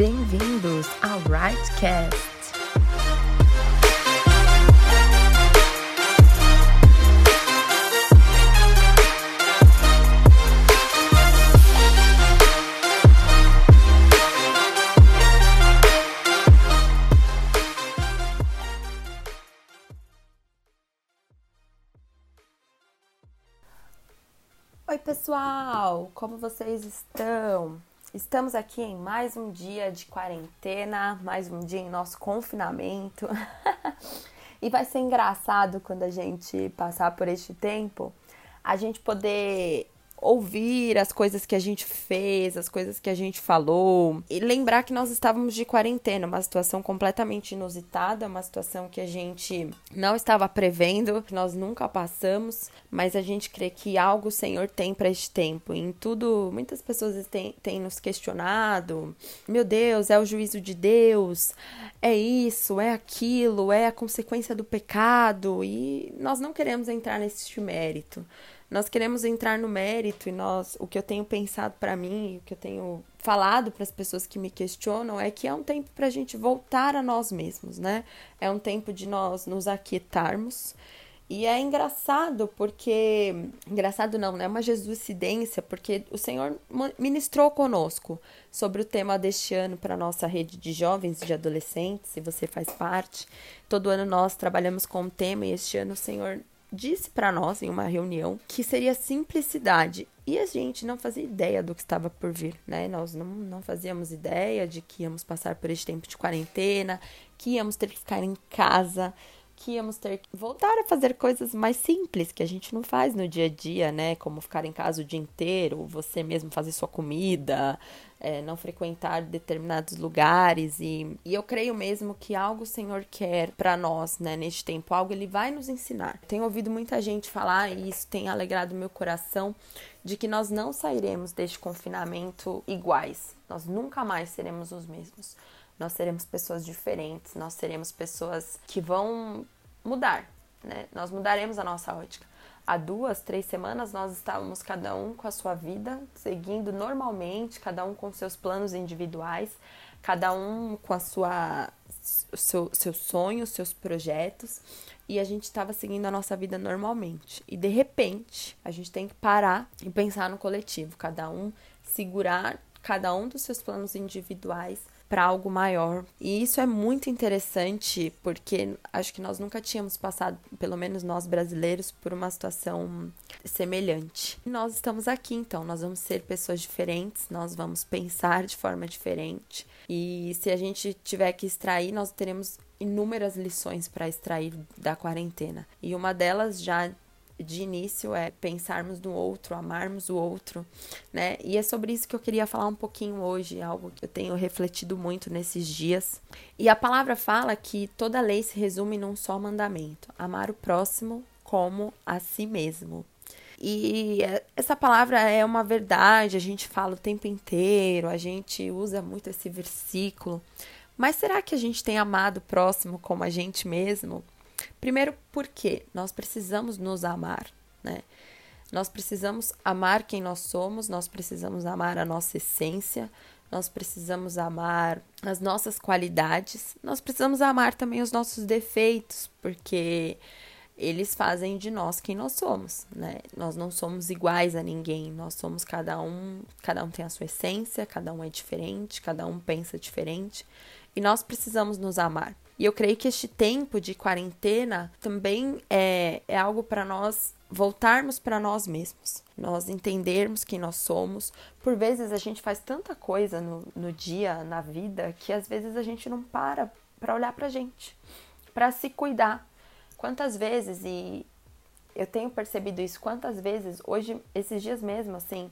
Bem-vindos ao Rightcast. Oi, pessoal! Como vocês estão? Estamos aqui em mais um dia de quarentena, mais um dia em nosso confinamento. e vai ser engraçado quando a gente passar por este tempo, a gente poder ouvir as coisas que a gente fez, as coisas que a gente falou e lembrar que nós estávamos de quarentena, uma situação completamente inusitada, uma situação que a gente não estava prevendo, que nós nunca passamos, mas a gente crê que algo o Senhor tem para este tempo. E em tudo, muitas pessoas têm, têm nos questionado: meu Deus, é o juízo de Deus, é isso, é aquilo, é a consequência do pecado, e nós não queremos entrar nesse mérito. Nós queremos entrar no mérito e nós, o que eu tenho pensado para mim, o que eu tenho falado para as pessoas que me questionam é que é um tempo para a gente voltar a nós mesmos, né? É um tempo de nós nos aquietarmos. E é engraçado porque. Engraçado não, né? É uma jesuicidência, porque o Senhor ministrou conosco sobre o tema deste ano para nossa rede de jovens e de adolescentes, se você faz parte. Todo ano nós trabalhamos com um tema e este ano o Senhor disse para nós em uma reunião que seria simplicidade. E a gente não fazia ideia do que estava por vir, né? Nós não, não fazíamos ideia de que íamos passar por esse tempo de quarentena, que íamos ter que ficar em casa, que íamos ter que voltar a fazer coisas mais simples que a gente não faz no dia a dia, né? Como ficar em casa o dia inteiro, você mesmo fazer sua comida, é, não frequentar determinados lugares. E, e eu creio mesmo que algo o Senhor quer para nós, né? Neste tempo, algo Ele vai nos ensinar. Tenho ouvido muita gente falar, e isso tem alegrado meu coração, de que nós não sairemos deste confinamento iguais. Nós nunca mais seremos os mesmos nós seremos pessoas diferentes, nós seremos pessoas que vão mudar, né? Nós mudaremos a nossa ótica. Há duas, três semanas nós estávamos cada um com a sua vida, seguindo normalmente, cada um com seus planos individuais, cada um com a sua seu, seus sonhos, seus projetos, e a gente estava seguindo a nossa vida normalmente. E de repente, a gente tem que parar e pensar no coletivo, cada um segurar cada um dos seus planos individuais para algo maior. E isso é muito interessante porque acho que nós nunca tínhamos passado, pelo menos nós brasileiros, por uma situação semelhante. E nós estamos aqui, então, nós vamos ser pessoas diferentes, nós vamos pensar de forma diferente. E se a gente tiver que extrair, nós teremos inúmeras lições para extrair da quarentena. E uma delas já de início é pensarmos no outro, amarmos o outro, né? E é sobre isso que eu queria falar um pouquinho hoje, algo que eu tenho refletido muito nesses dias. E a palavra fala que toda lei se resume num só mandamento: amar o próximo como a si mesmo. E essa palavra é uma verdade, a gente fala o tempo inteiro, a gente usa muito esse versículo. Mas será que a gente tem amado o próximo como a gente mesmo? Primeiro, porque nós precisamos nos amar, né? Nós precisamos amar quem nós somos, nós precisamos amar a nossa essência, nós precisamos amar as nossas qualidades, nós precisamos amar também os nossos defeitos, porque eles fazem de nós quem nós somos, né? Nós não somos iguais a ninguém, nós somos cada um, cada um tem a sua essência, cada um é diferente, cada um pensa diferente, e nós precisamos nos amar. E eu creio que este tempo de quarentena também é, é algo para nós voltarmos para nós mesmos, nós entendermos quem nós somos. Por vezes a gente faz tanta coisa no, no dia, na vida, que às vezes a gente não para para olhar para gente, para se cuidar. Quantas vezes, e eu tenho percebido isso, quantas vezes, hoje, esses dias mesmo, assim,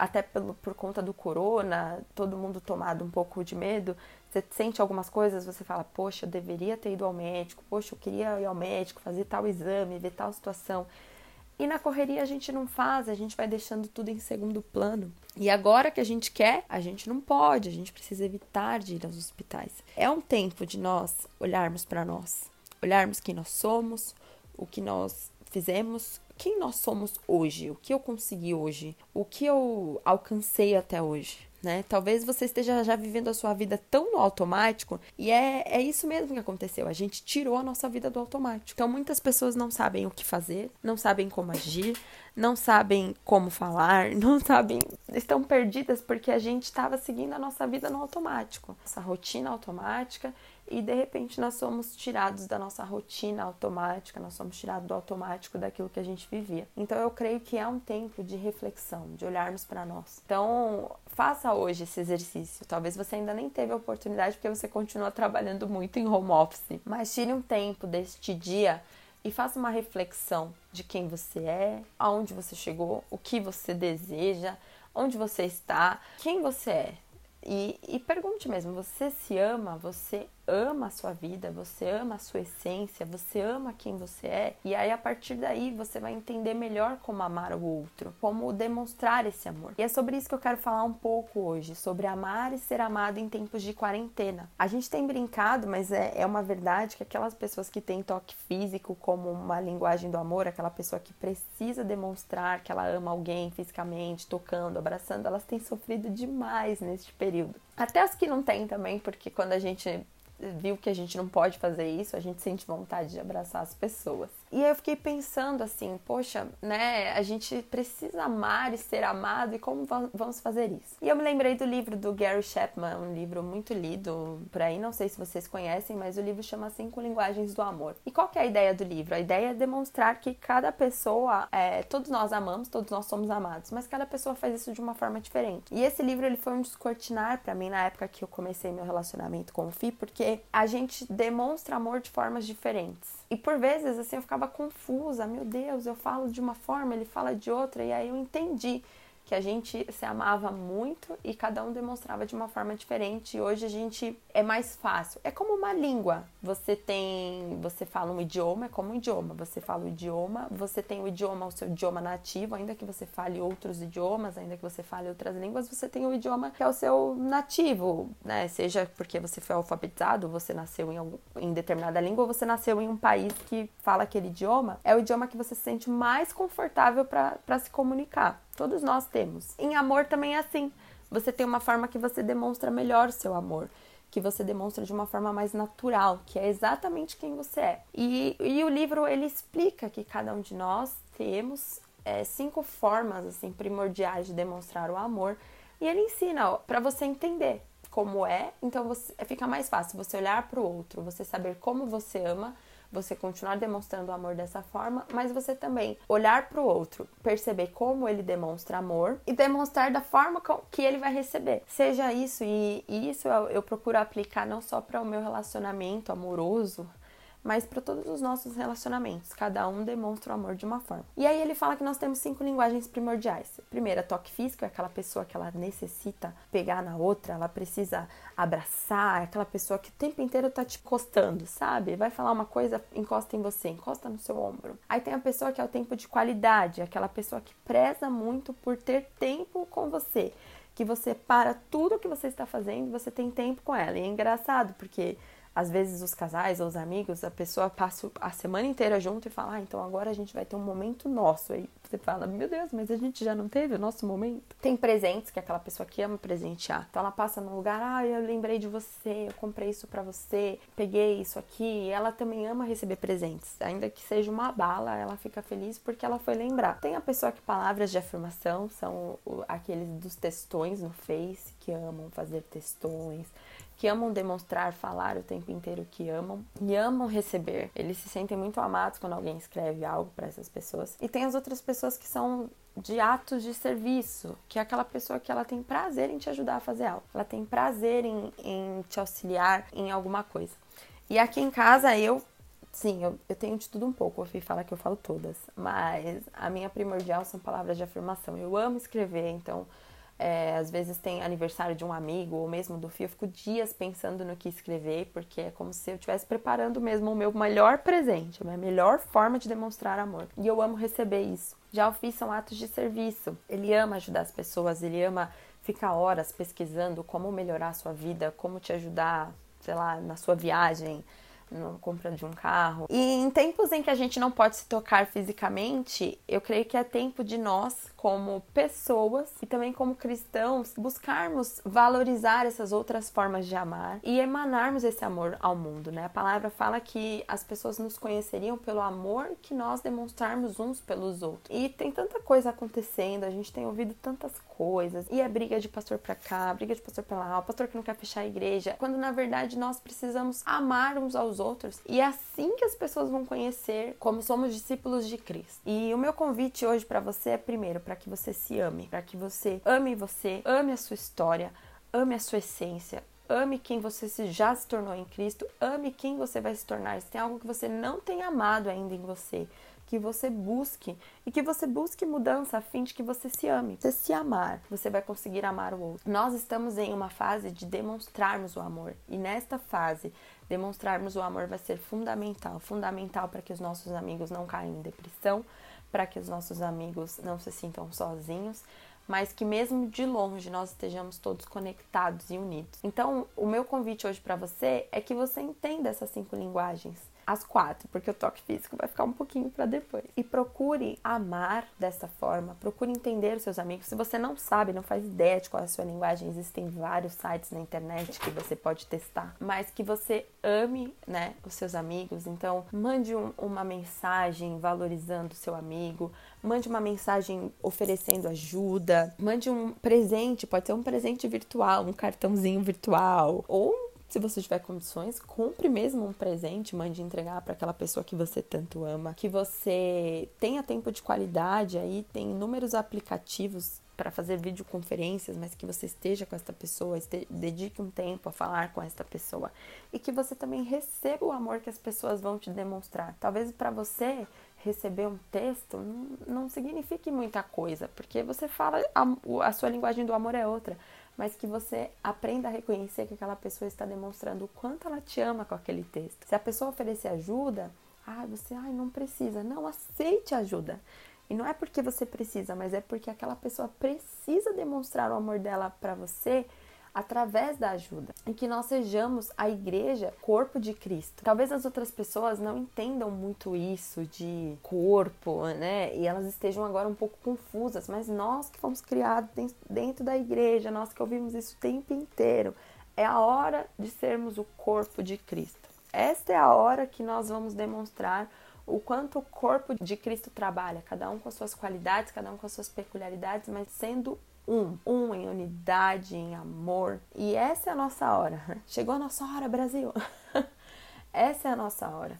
até pelo, por conta do corona, todo mundo tomado um pouco de medo, você sente algumas coisas, você fala, poxa, eu deveria ter ido ao médico, poxa, eu queria ir ao médico, fazer tal exame, ver tal situação. E na correria a gente não faz, a gente vai deixando tudo em segundo plano. E agora que a gente quer, a gente não pode, a gente precisa evitar de ir aos hospitais. É um tempo de nós olharmos para nós, olharmos quem nós somos, o que nós fizemos, quem nós somos hoje, o que eu consegui hoje, o que eu alcancei até hoje né? Talvez você esteja já vivendo a sua vida tão no automático e é, é isso mesmo que aconteceu. A gente tirou a nossa vida do automático. Então muitas pessoas não sabem o que fazer, não sabem como agir, não sabem como falar, não sabem, estão perdidas porque a gente estava seguindo a nossa vida no automático, essa rotina automática e de repente nós somos tirados da nossa rotina automática, nós somos tirados do automático daquilo que a gente vivia. Então eu creio que é um tempo de reflexão, de olharmos para nós. Então faça hoje esse exercício. Talvez você ainda nem teve a oportunidade porque você continua trabalhando muito em home office, mas tire um tempo deste dia e faça uma reflexão de quem você é, aonde você chegou, o que você deseja, onde você está, quem você é. E, e pergunte mesmo: você se ama? Você ama a sua vida, você ama a sua essência, você ama quem você é, e aí a partir daí você vai entender melhor como amar o outro, como demonstrar esse amor. E é sobre isso que eu quero falar um pouco hoje, sobre amar e ser amado em tempos de quarentena. A gente tem brincado, mas é, é uma verdade que aquelas pessoas que têm toque físico como uma linguagem do amor, aquela pessoa que precisa demonstrar que ela ama alguém fisicamente, tocando, abraçando, elas têm sofrido demais neste período. Até as que não têm também, porque quando a gente viu que a gente não pode fazer isso, a gente sente vontade de abraçar as pessoas. E eu fiquei pensando assim, poxa, né, a gente precisa amar e ser amado, e como vamos fazer isso? E eu me lembrei do livro do Gary Chapman, um livro muito lido por aí, não sei se vocês conhecem, mas o livro chama Cinco Linguagens do Amor. E qual que é a ideia do livro? A ideia é demonstrar que cada pessoa, é, todos nós amamos, todos nós somos amados, mas cada pessoa faz isso de uma forma diferente. E esse livro ele foi um descortinar para mim na época que eu comecei meu relacionamento com o Fi, porque a gente demonstra amor de formas diferentes. E por vezes, assim, eu ficava confusa. Meu Deus, eu falo de uma forma, ele fala de outra. E aí eu entendi que a gente se amava muito e cada um demonstrava de uma forma diferente. E hoje a gente é mais fácil. É como uma língua. Você tem, você fala um idioma, é como um idioma. Você fala o idioma, você tem o idioma, o seu idioma nativo, ainda que você fale outros idiomas, ainda que você fale outras línguas, você tem o idioma que é o seu nativo, né? Seja porque você foi alfabetizado, você nasceu em, algum, em determinada língua, ou você nasceu em um país que fala aquele idioma, é o idioma que você se sente mais confortável para se comunicar. Todos nós temos. Em amor também é assim. Você tem uma forma que você demonstra melhor seu amor, que você demonstra de uma forma mais natural, que é exatamente quem você é. E, e o livro ele explica que cada um de nós temos é, cinco formas assim primordiais de demonstrar o amor e ele ensina para você entender como é, então você, fica mais fácil você olhar para o outro, você saber como você ama você continuar demonstrando o amor dessa forma, mas você também olhar para o outro, perceber como ele demonstra amor e demonstrar da forma que ele vai receber. Seja isso, e, isso eu, eu procuro aplicar não só para o meu relacionamento amoroso, mas para todos os nossos relacionamentos. Cada um demonstra o amor de uma forma. E aí ele fala que nós temos cinco linguagens primordiais. Primeira, toque físico, é aquela pessoa que ela necessita pegar na outra, ela precisa abraçar, é aquela pessoa que o tempo inteiro tá te encostando, sabe? Vai falar uma coisa, encosta em você, encosta no seu ombro. Aí tem a pessoa que é o tempo de qualidade, aquela pessoa que preza muito por ter tempo com você. Que você para tudo que você está fazendo, você tem tempo com ela. E é engraçado, porque às vezes os casais ou os amigos, a pessoa passa a semana inteira junto e fala, ah, então agora a gente vai ter um momento nosso. Aí você fala, meu Deus, mas a gente já não teve o nosso momento. Tem presentes, que é aquela pessoa que ama presentear. Então ela passa num lugar, ah, eu lembrei de você, eu comprei isso para você, peguei isso aqui. E ela também ama receber presentes. Ainda que seja uma bala, ela fica feliz porque ela foi lembrar. Tem a pessoa que palavras de afirmação são aqueles dos textões no Face, que amam fazer textões que amam demonstrar, falar o tempo inteiro que amam e amam receber. Eles se sentem muito amados quando alguém escreve algo para essas pessoas. E tem as outras pessoas que são de atos de serviço, que é aquela pessoa que ela tem prazer em te ajudar a fazer algo, ela tem prazer em, em te auxiliar em alguma coisa. E aqui em casa eu Sim, eu, eu tenho de tudo um pouco. Eu fui falar que eu falo todas, mas a minha primordial são palavras de afirmação. Eu amo escrever, então é, às vezes tem aniversário de um amigo ou mesmo do filho, eu fico dias pensando no que escrever, porque é como se eu estivesse preparando mesmo o meu melhor presente, a minha melhor forma de demonstrar amor. E eu amo receber isso. Já o Fih são atos de serviço. Ele ama ajudar as pessoas, ele ama ficar horas pesquisando como melhorar a sua vida, como te ajudar, sei lá, na sua viagem, na compra de um carro. E em tempos em que a gente não pode se tocar fisicamente, eu creio que é tempo de nós, como pessoas e também como cristãos, buscarmos valorizar essas outras formas de amar e emanarmos esse amor ao mundo, né? A palavra fala que as pessoas nos conheceriam pelo amor que nós demonstrarmos uns pelos outros. E tem tanta coisa acontecendo, a gente tem ouvido tantas coisas, e é briga de pastor para cá, briga de pastor para lá, o pastor que não quer fechar a igreja, quando na verdade nós precisamos amar uns aos outros. E é assim que as pessoas vão conhecer como somos discípulos de Cristo. E o meu convite hoje para você é primeiro para que você se ame, para que você ame você, ame a sua história, ame a sua essência, ame quem você já se tornou em Cristo, ame quem você vai se tornar. Se tem algo que você não tem amado ainda em você, que você busque e que você busque mudança a fim de que você se ame. Você se amar, você vai conseguir amar o outro. Nós estamos em uma fase de demonstrarmos o amor e nesta fase demonstrarmos o amor vai ser fundamental, fundamental para que os nossos amigos não caiam em depressão, para que os nossos amigos não se sintam sozinhos, mas que mesmo de longe nós estejamos todos conectados e unidos. Então, o meu convite hoje para você é que você entenda essas cinco linguagens às quatro, porque o toque físico vai ficar um pouquinho para depois. E procure amar dessa forma, procure entender os seus amigos. Se você não sabe, não faz ideia de qual é a sua linguagem, existem vários sites na internet que você pode testar, mas que você ame, né, os seus amigos. Então, mande um, uma mensagem valorizando o seu amigo, mande uma mensagem oferecendo ajuda, mande um presente, pode ser um presente virtual, um cartãozinho virtual, ou se você tiver condições, compre mesmo um presente, mande entregar para aquela pessoa que você tanto ama. Que você tenha tempo de qualidade aí, tem inúmeros aplicativos para fazer videoconferências, mas que você esteja com esta pessoa, dedique um tempo a falar com esta pessoa e que você também receba o amor que as pessoas vão te demonstrar. Talvez para você receber um texto não, não signifique muita coisa, porque você fala a, a sua linguagem do amor é outra mas que você aprenda a reconhecer que aquela pessoa está demonstrando o quanto ela te ama com aquele texto. Se a pessoa oferecer ajuda, ah, você, ai, não precisa. Não, aceite ajuda. E não é porque você precisa, mas é porque aquela pessoa precisa demonstrar o amor dela para você através da ajuda e que nós sejamos a igreja, corpo de Cristo. Talvez as outras pessoas não entendam muito isso de corpo, né? E elas estejam agora um pouco confusas, mas nós que fomos criados dentro da igreja, nós que ouvimos isso o tempo inteiro, é a hora de sermos o corpo de Cristo. Esta é a hora que nós vamos demonstrar o quanto o corpo de Cristo trabalha, cada um com as suas qualidades, cada um com as suas peculiaridades, mas sendo um, um em unidade, em amor. E essa é a nossa hora. Chegou a nossa hora, Brasil. essa é a nossa hora,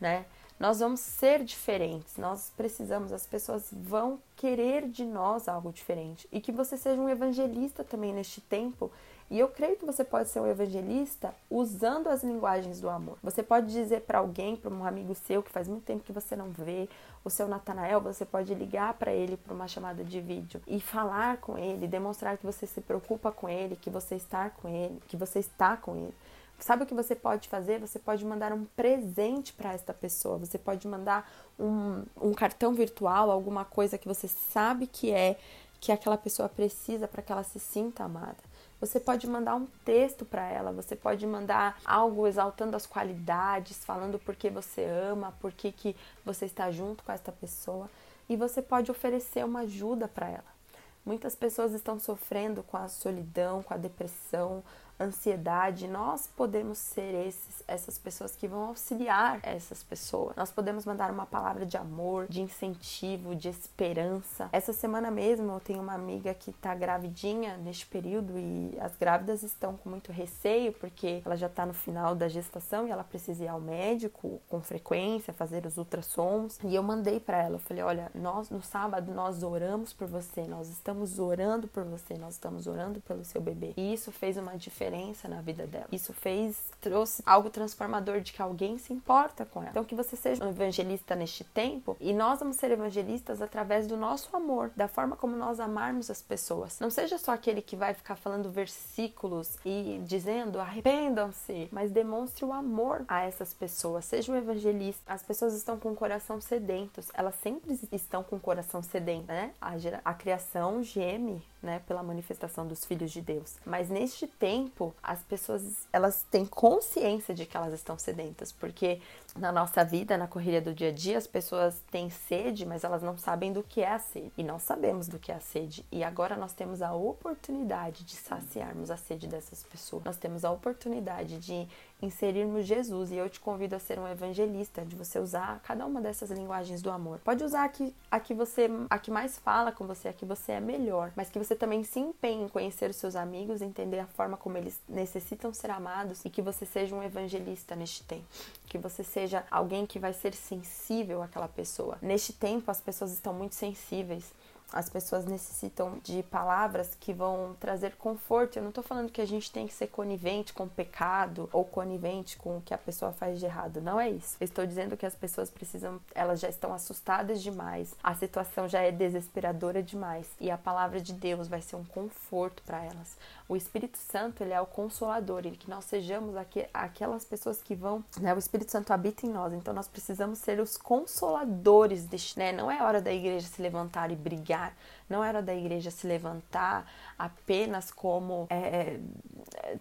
né? Nós vamos ser diferentes, nós precisamos, as pessoas vão querer de nós algo diferente. E que você seja um evangelista também neste tempo e eu creio que você pode ser um evangelista usando as linguagens do amor. Você pode dizer para alguém, para um amigo seu que faz muito tempo que você não vê, o seu Natanael, você pode ligar para ele para uma chamada de vídeo e falar com ele, demonstrar que você se preocupa com ele, que você está com ele, que você está com ele. Sabe o que você pode fazer? Você pode mandar um presente para esta pessoa. Você pode mandar um, um cartão virtual, alguma coisa que você sabe que é que aquela pessoa precisa para que ela se sinta amada. Você pode mandar um texto para ela, você pode mandar algo exaltando as qualidades, falando por que você ama, por que, que você está junto com esta pessoa. E você pode oferecer uma ajuda para ela. Muitas pessoas estão sofrendo com a solidão, com a depressão, ansiedade, nós podemos ser esses, essas pessoas que vão auxiliar essas pessoas. Nós podemos mandar uma palavra de amor, de incentivo, de esperança. Essa semana mesmo eu tenho uma amiga que tá gravidinha neste período e as grávidas estão com muito receio porque ela já tá no final da gestação e ela precisa ir ao médico com frequência, fazer os ultrassons. E eu mandei para ela, eu falei: "Olha, nós no sábado nós oramos por você, nós estamos orando por você, nós estamos orando pelo seu bebê". E isso fez uma diferença diferença na vida dela. Isso fez, trouxe algo transformador de que alguém se importa com ela. Então, que você seja um evangelista neste tempo e nós vamos ser evangelistas através do nosso amor, da forma como nós amarmos as pessoas. Não seja só aquele que vai ficar falando versículos e dizendo arrependam-se, mas demonstre o amor a essas pessoas. Seja um evangelista. As pessoas estão com o coração sedentos, elas sempre estão com o coração sedento, né? A, a criação geme né, pela manifestação dos filhos de Deus. Mas neste tempo, as pessoas, elas têm consciência de que elas estão sedentas, porque na nossa vida, na correria do dia a dia, as pessoas têm sede, mas elas não sabem do que é a sede. E nós sabemos do que é a sede. E agora nós temos a oportunidade de saciarmos a sede dessas pessoas. Nós temos a oportunidade de inserirmos Jesus. E eu te convido a ser um evangelista, de você usar cada uma dessas linguagens do amor. Pode usar a que, a que você, a que mais fala com você, a que você é melhor, mas que você também se empenhe em conhecer os seus amigos, entender a forma como eles necessitam ser amados e que você seja um evangelista neste tempo. Que você seja alguém que vai ser sensível àquela pessoa. Neste tempo, as pessoas estão muito sensíveis as pessoas necessitam de palavras que vão trazer conforto. Eu não estou falando que a gente tem que ser conivente com o pecado ou conivente com o que a pessoa faz de errado. Não é isso. Eu estou dizendo que as pessoas precisam, elas já estão assustadas demais. A situação já é desesperadora demais e a palavra de Deus vai ser um conforto para elas. O Espírito Santo, ele é o consolador, ele que nós sejamos aqui, aquelas pessoas que vão, né? O Espírito Santo habita em nós, então nós precisamos ser os consoladores deste, né? Não é hora da igreja se levantar e brigar, não é hora da igreja se levantar apenas como é, é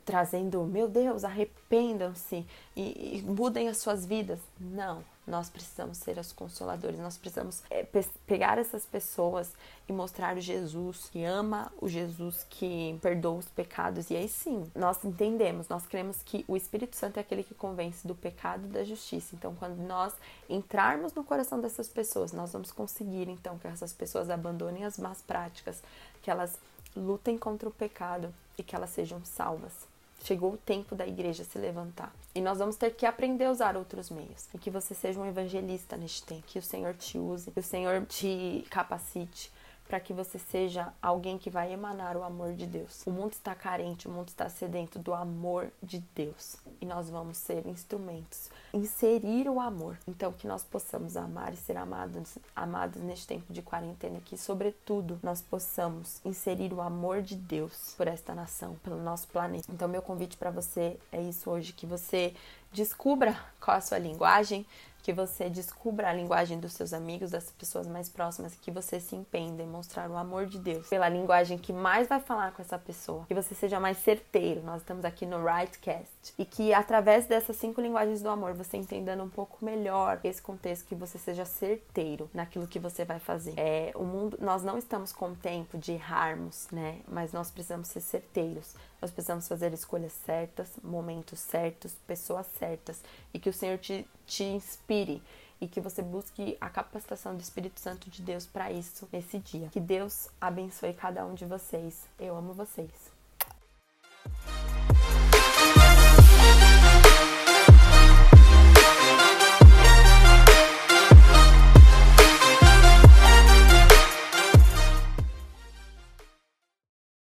trazendo, meu Deus, arrependam-se e, e mudem as suas vidas. Não nós precisamos ser os consoladores, nós precisamos é, pe pegar essas pessoas e mostrar o Jesus que ama, o Jesus que perdoa os pecados. E aí sim, nós entendemos, nós cremos que o Espírito Santo é aquele que convence do pecado e da justiça. Então, quando nós entrarmos no coração dessas pessoas, nós vamos conseguir então que essas pessoas abandonem as más práticas, que elas lutem contra o pecado e que elas sejam salvas. Chegou o tempo da igreja se levantar. E nós vamos ter que aprender a usar outros meios. E que você seja um evangelista neste tempo. Que o Senhor te use, que o Senhor te capacite para que você seja alguém que vai emanar o amor de Deus. O mundo está carente, o mundo está sedento do amor de Deus. E nós vamos ser instrumentos, inserir o amor. Então que nós possamos amar e ser amados, amados neste tempo de quarentena, que sobretudo nós possamos inserir o amor de Deus por esta nação, pelo nosso planeta. Então meu convite para você é isso hoje que você descubra qual a sua linguagem, que você descubra a linguagem dos seus amigos, das pessoas mais próximas, que você se empenhe em demonstrar o amor de Deus pela linguagem que mais vai falar com essa pessoa, que você seja mais certeiro. Nós estamos aqui no Rightcast e que através dessas cinco linguagens do amor você entendendo um pouco melhor esse contexto, que você seja certeiro naquilo que você vai fazer. É, o mundo, nós não estamos com tempo de errarmos, né? Mas nós precisamos ser certeiros. Nós precisamos fazer escolhas certas, momentos certos, pessoas certas e que o Senhor te, te inspire e que você busque a capacitação do Espírito Santo de Deus para isso nesse dia. Que Deus abençoe cada um de vocês. Eu amo vocês.